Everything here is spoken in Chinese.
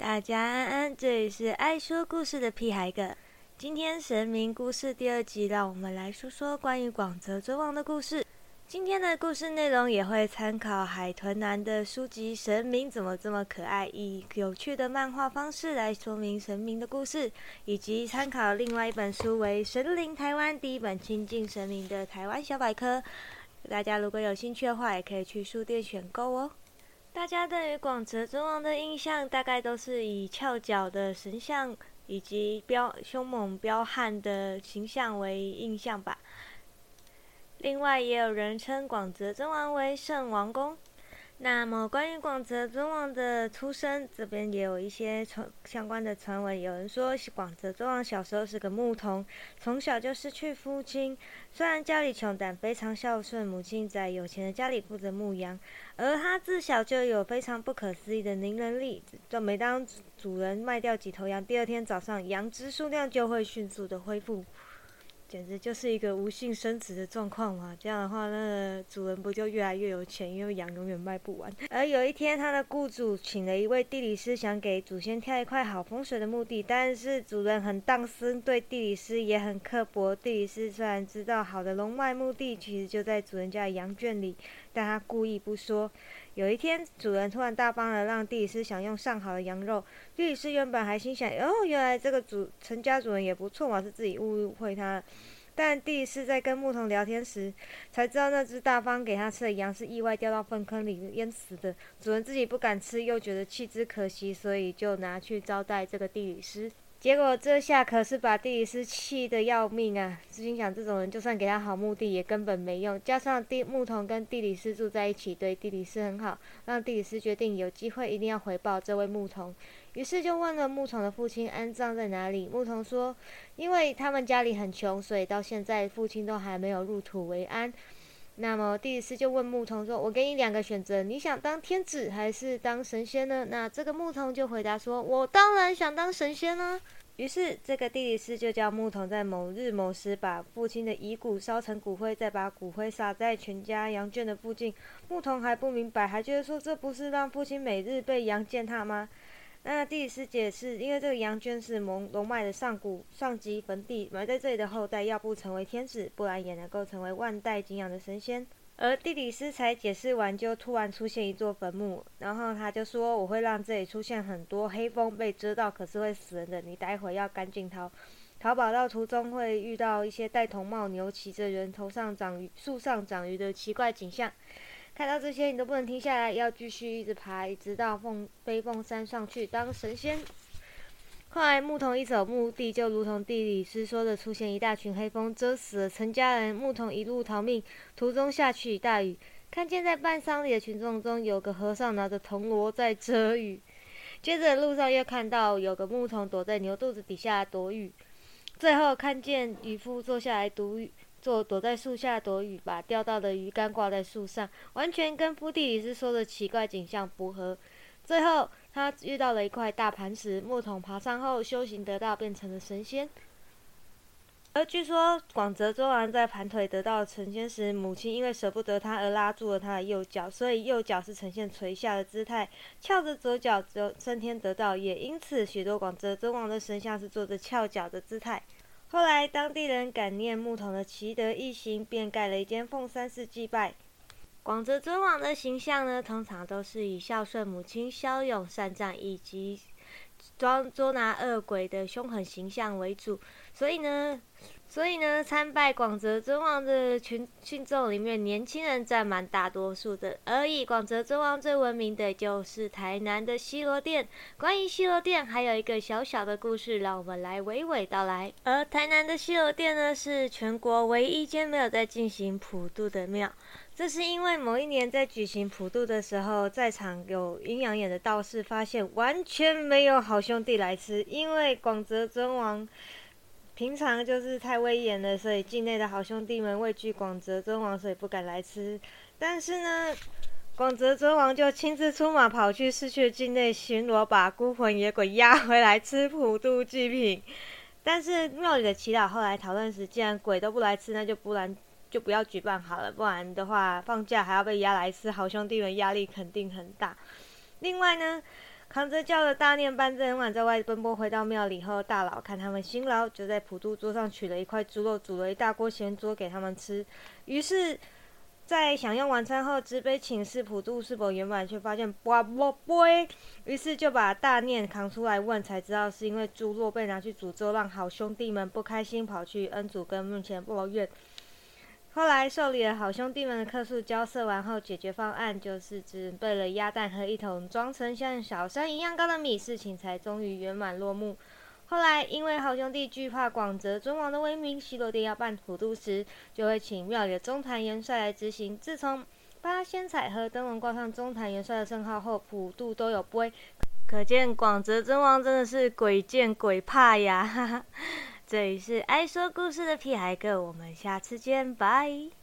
大家安安，这里是爱说故事的屁孩哥。今天神明故事第二集，让我们来说说关于广泽尊王的故事。今天的故事内容也会参考海豚男的书籍《神明怎么这么可爱》，以有趣的漫画方式来说明神明的故事，以及参考另外一本书为《神灵台湾》第一本亲近神明的台湾小百科。大家如果有兴趣的话，也可以去书店选购哦。大家对于广泽尊王的印象，大概都是以翘脚的神像以及彪凶猛彪悍的形象为印象吧。另外，也有人称广泽尊王为圣王公。那么，关于广泽尊王的出生，这边也有一些传相关的传闻。有人说，广泽尊王小时候是个牧童，从小就失去父亲。虽然家里穷，但非常孝顺，母亲在有钱的家里负责牧羊。而他自小就有非常不可思议的凝人力，就每当主人卖掉几头羊，第二天早上羊只数量就会迅速的恢复。简直就是一个无性生殖的状况嘛！这样的话，那主人不就越来越有钱，因为羊永远卖不完。而有一天，他的雇主请了一位地理师，想给祖先挑一块好风水的墓地，但是主人很当私，对地理师也很刻薄。地理师虽然知道好的龙脉墓地其实就在主人家的羊圈里，但他故意不说。有一天，主人突然大方的让地理师享用上好的羊肉。地理师原本还心想：“哦，原来这个主陈家主人也不错嘛，是自己误会他。”但地理师在跟牧童聊天时，才知道那只大方给他吃的羊是意外掉到粪坑里淹死的。主人自己不敢吃，又觉得弃之可惜，所以就拿去招待这个地理师。结果这下可是把地理师气得要命啊！心想这种人就算给他好墓地也根本没用。加上地牧童跟地理师住在一起，对地理师很好，让地理师决定有机会一定要回报这位牧童。于是就问了牧童的父亲安葬在哪里。牧童说，因为他们家里很穷，所以到现在父亲都还没有入土为安。那么地理师就问牧童说：“我给你两个选择，你想当天子还是当神仙呢？”那这个牧童就回答说：“我当然想当神仙啦。”于是这个地理师就叫牧童在某日某时把父亲的遗骨烧成骨灰，再把骨灰撒在全家羊圈的附近。牧童还不明白，还觉得说这不是让父亲每日被羊践踏吗？那地理师解释，因为这个羊圈是龙龙脉的上古上级坟地，埋在这里的后代要不成为天子，不然也能够成为万代敬仰的神仙。而地理师才解释完，就突然出现一座坟墓，然后他就说：“我会让这里出现很多黑风被遮到，可是会死人的。你待会要赶紧逃，逃跑到途中会遇到一些戴铜帽、牛骑着人、头上长鱼、树上长鱼的奇怪景象。”看到这些，你都不能停下来，要继续一直爬，直到凤飞凤山上去当神仙。后来牧童一走，墓地就如同地理师说的，出现一大群黑风，遮死了陈家人。牧童一路逃命，途中下起大雨，看见在办丧礼的群众中有个和尚拿着铜锣在遮雨。接着路上又看到有个牧童躲在牛肚子底下躲雨，最后看见渔夫坐下来躲雨。做躲在树下躲雨，把钓到的鱼竿挂在树上，完全跟夫地里斯说的奇怪景象不合。最后，他遇到了一块大磐石，木桶爬上后修行得道，变成了神仙。而据说广泽尊王在盘腿得道成仙时，母亲因为舍不得他而拉住了他的右脚，所以右脚是呈现垂下的姿态，翘着左脚则升天得道，也因此许多广泽尊王的神像是做着翘脚的姿态。后来，当地人感念牧童的奇德异行，便盖了一间凤山寺祭拜。广泽尊王的形象呢，通常都是以孝顺母亲、骁勇善战以及装捉拿恶鬼的凶狠形象为主。所以呢。所以呢，参拜广泽尊王的群群众里面，年轻人占满大多数的。而以广泽尊王最闻名的就是台南的西罗殿。关于西罗殿，还有一个小小的故事，让我们来娓娓道来。而台南的西罗殿呢，是全国唯一间没有在进行普渡的庙。这是因为某一年在举行普渡的时候，在场有阴阳眼的道士发现，完全没有好兄弟来吃，因为广泽尊王。平常就是太威严了，所以境内的好兄弟们畏惧广泽尊王，所以不敢来吃。但是呢，广泽尊王就亲自出马，跑去失去境内巡逻，把孤魂野鬼押回来吃普渡祭品。但是庙里的祈祷后来讨论时，既然鬼都不来吃，那就不然就不要举办好了，不然的话放假还要被压来吃，好兄弟们压力肯定很大。另外呢。扛着叫的大念伴着晚在外奔波，回到庙里后，大佬看他们辛劳，就在普渡桌上取了一块猪肉，煮了一大锅咸粥给他们吃。于是，在享用晚餐后，执杯请示普渡是否圆满，却发现不不不，于是就把大念扛出来问，才知道是因为猪肉被拿去煮粥，让好兄弟们不开心，跑去恩主跟墓前抱怨。后来受理了好兄弟们的客诉，交涉完后，解决方案就是准备了鸭蛋和一桶装成像小山一样高的米，事情才终于圆满落幕。后来因为好兄弟惧怕广泽尊王的威名，西罗殿要办普渡时，就会请庙里的中坛元帅来执行。自从八仙彩和灯笼挂上中坛元帅的称号后，普渡都有杯。可见广泽尊王真的是鬼见鬼怕呀！哈哈。这里是爱说故事的屁孩哥，我们下次见，拜。